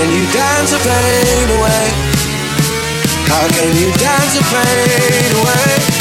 can you dance the pain away? How can you dance the pain away?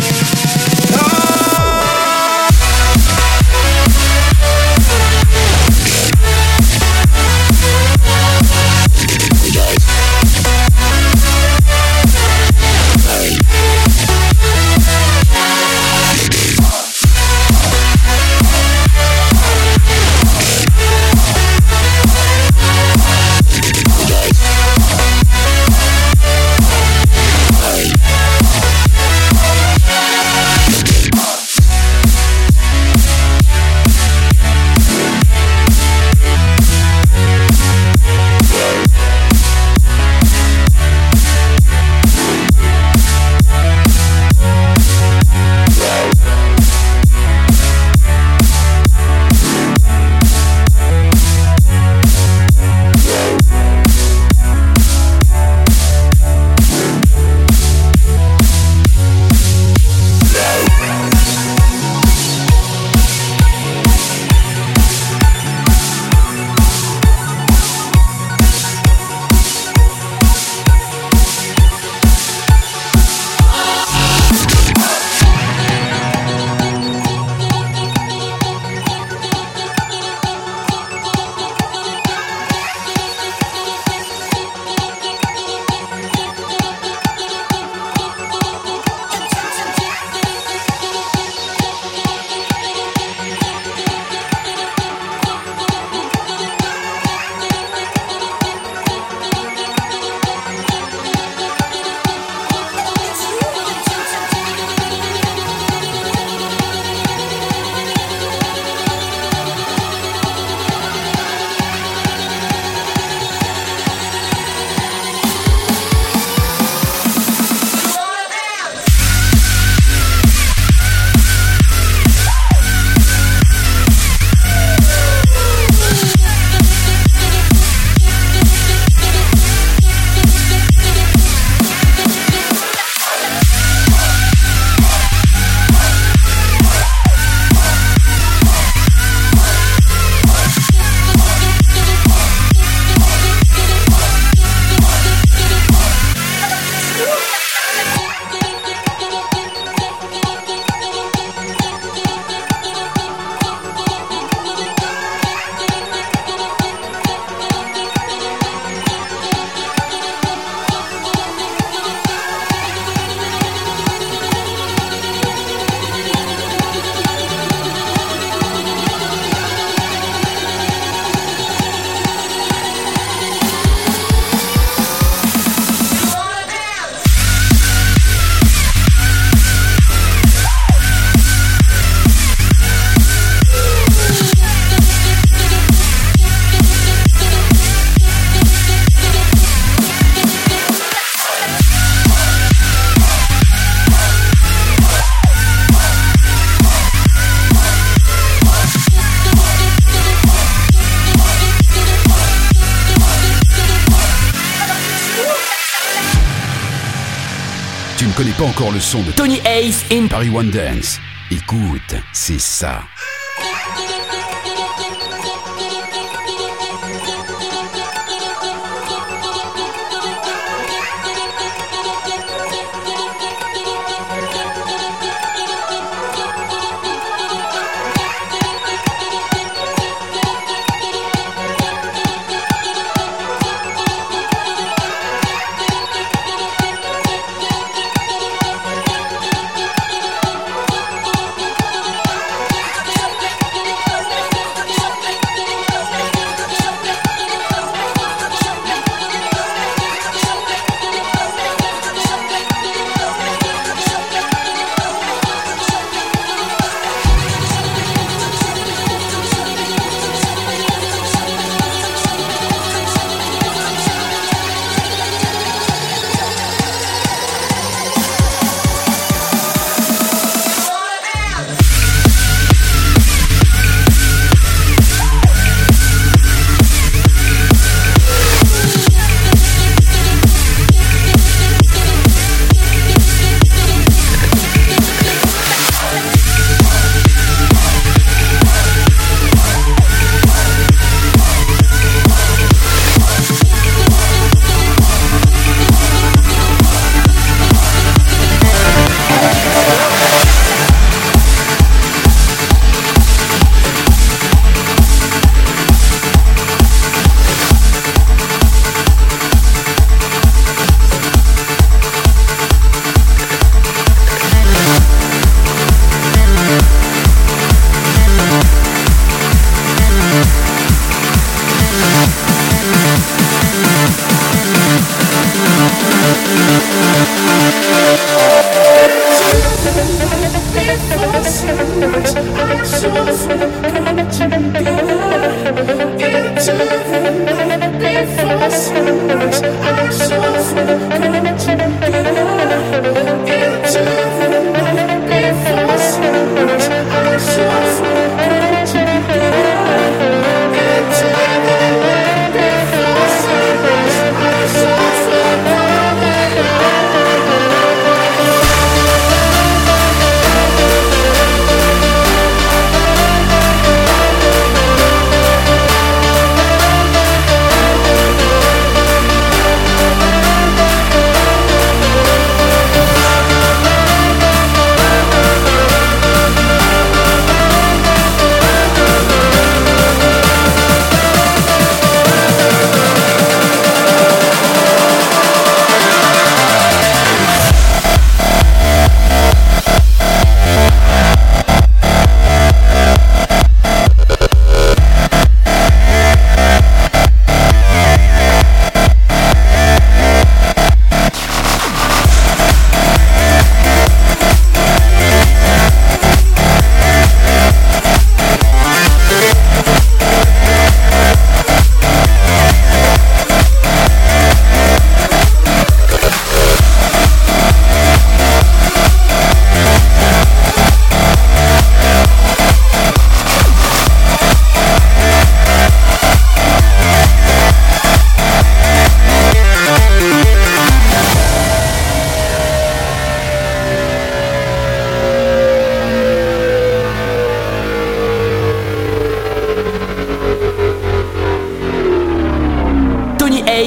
son de Tony Ace in Paris One Dance. Écoute, c'est ça.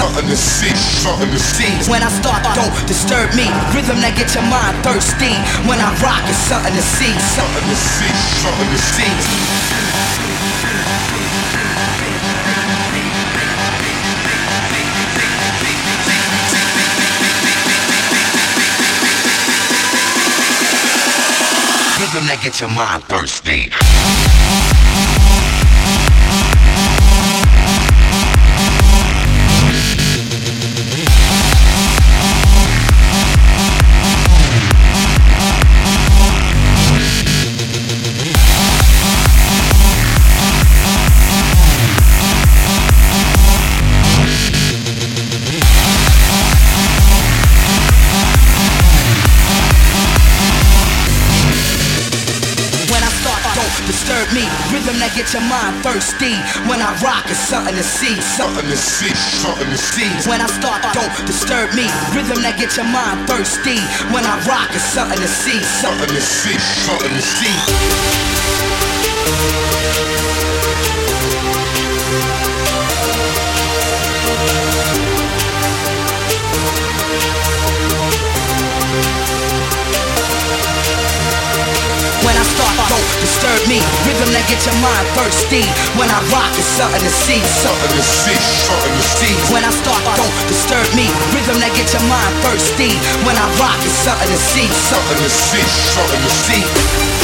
Something to see, something to see. When I start, don't disturb me. Rhythm that get your mind thirsty. When I rock, it's something to see. Something to see, something to see. Rhythm that get your mind thirsty. Rhythm that get your mind thirsty. When I rock, it's something to see. Something to see, something to see. When I start, don't disturb me. Rhythm that get your mind thirsty. When I rock, it's something to see. Something to see, something to see. Get your mind thirsty. When I rock, it's something to see. Something to see, something to see. When I start, don't disturb me. Rhythm that get your mind thirsty. When I rock, it's something to see. Something to see, something to see.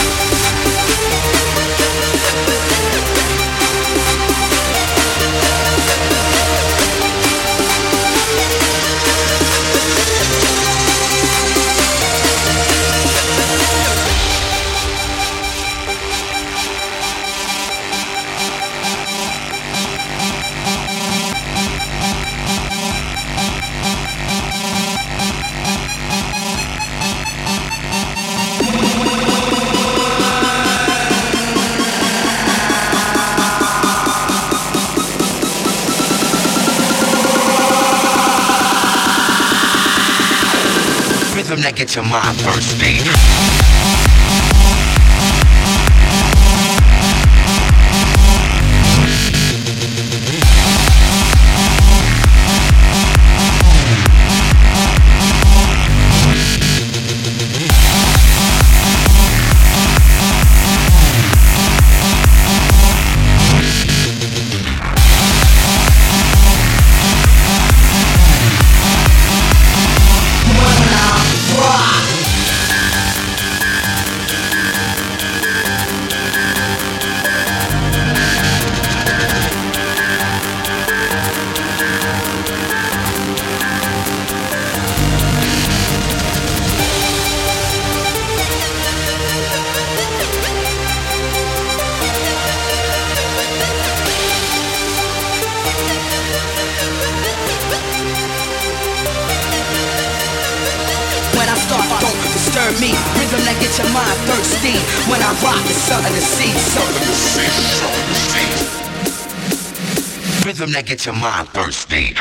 to my first date. Thirsty. When I rock, it's something to see. Something to see, something to see. Rhythm that gets your mind thirsty.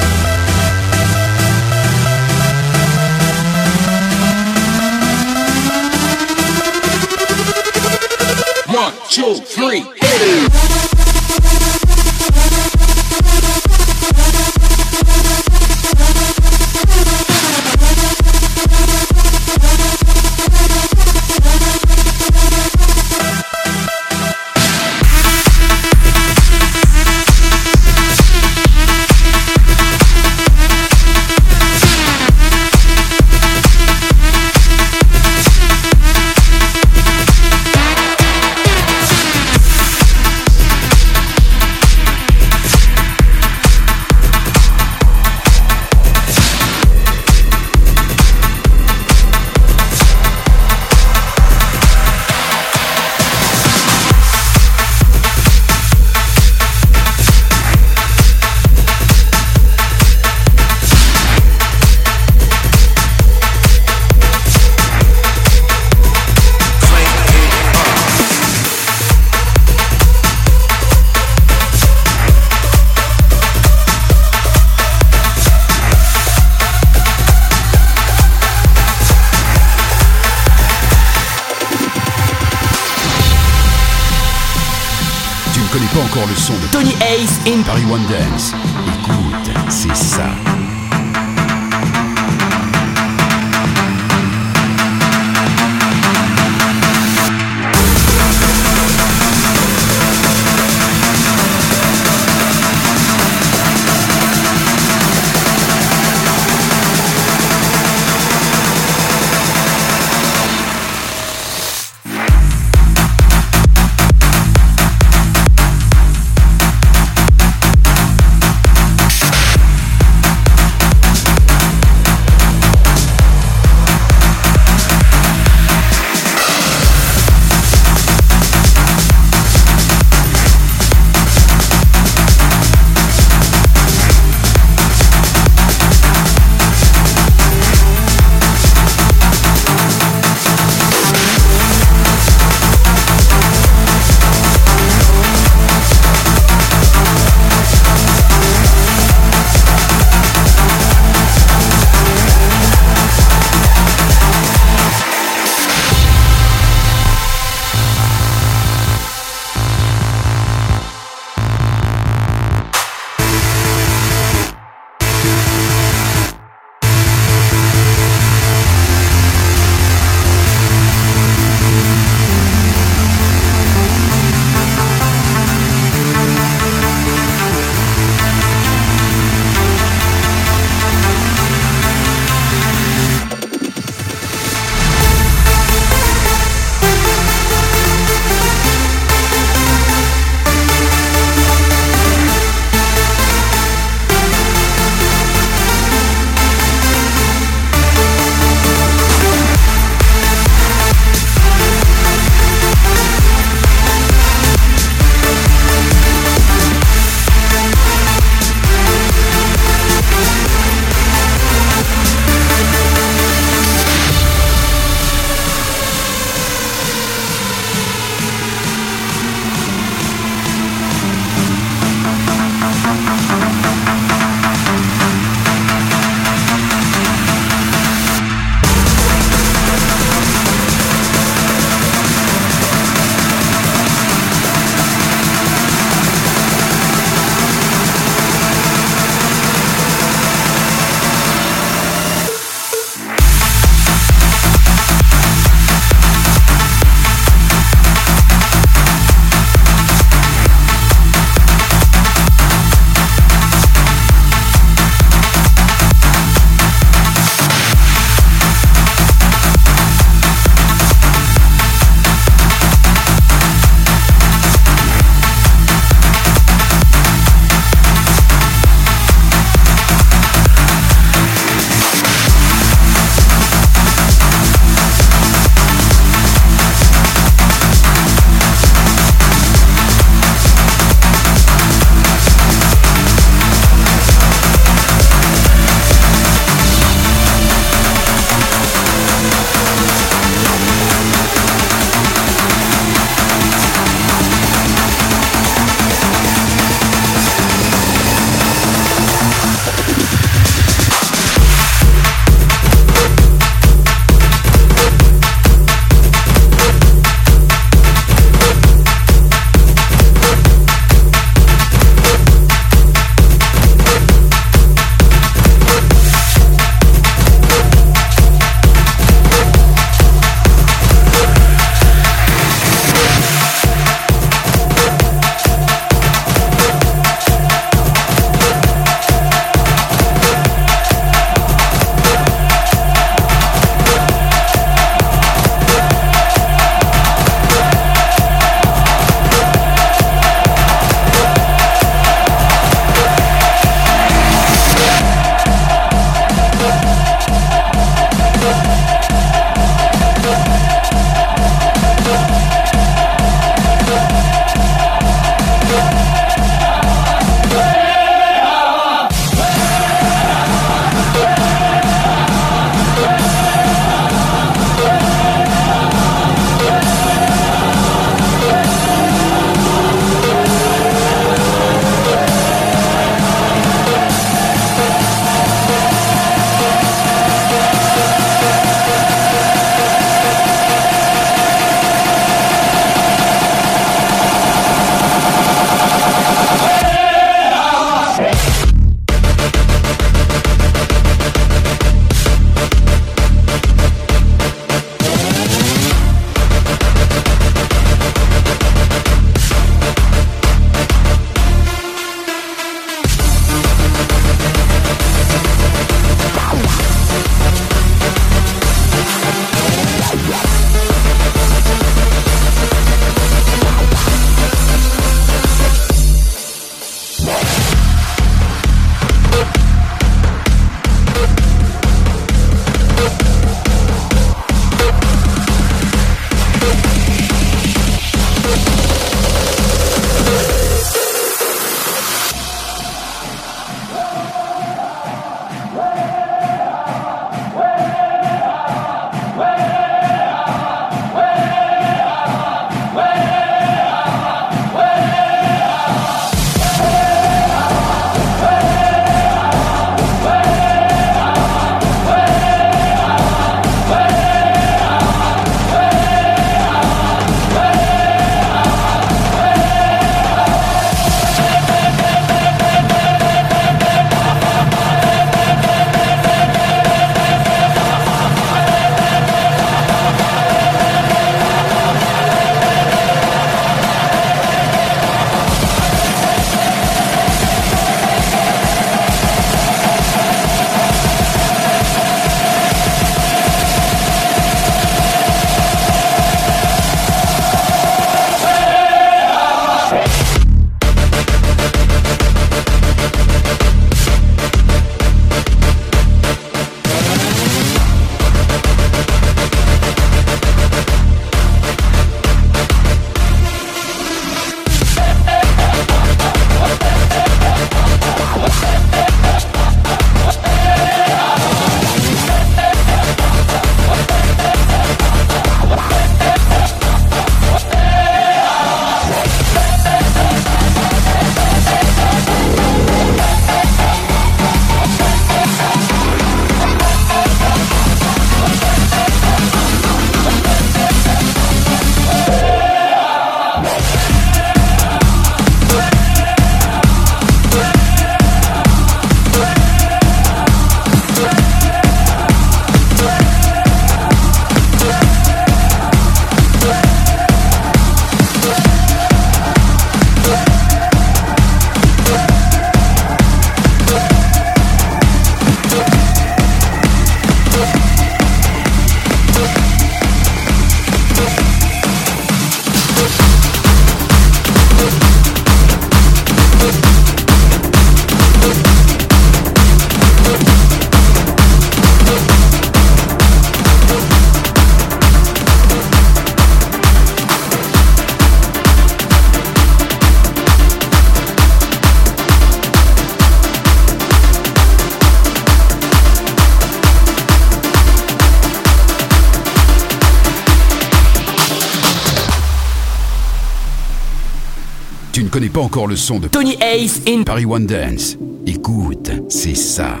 Connais pas encore le son de Tony Ace in Paris One Dance. Écoute, c'est ça.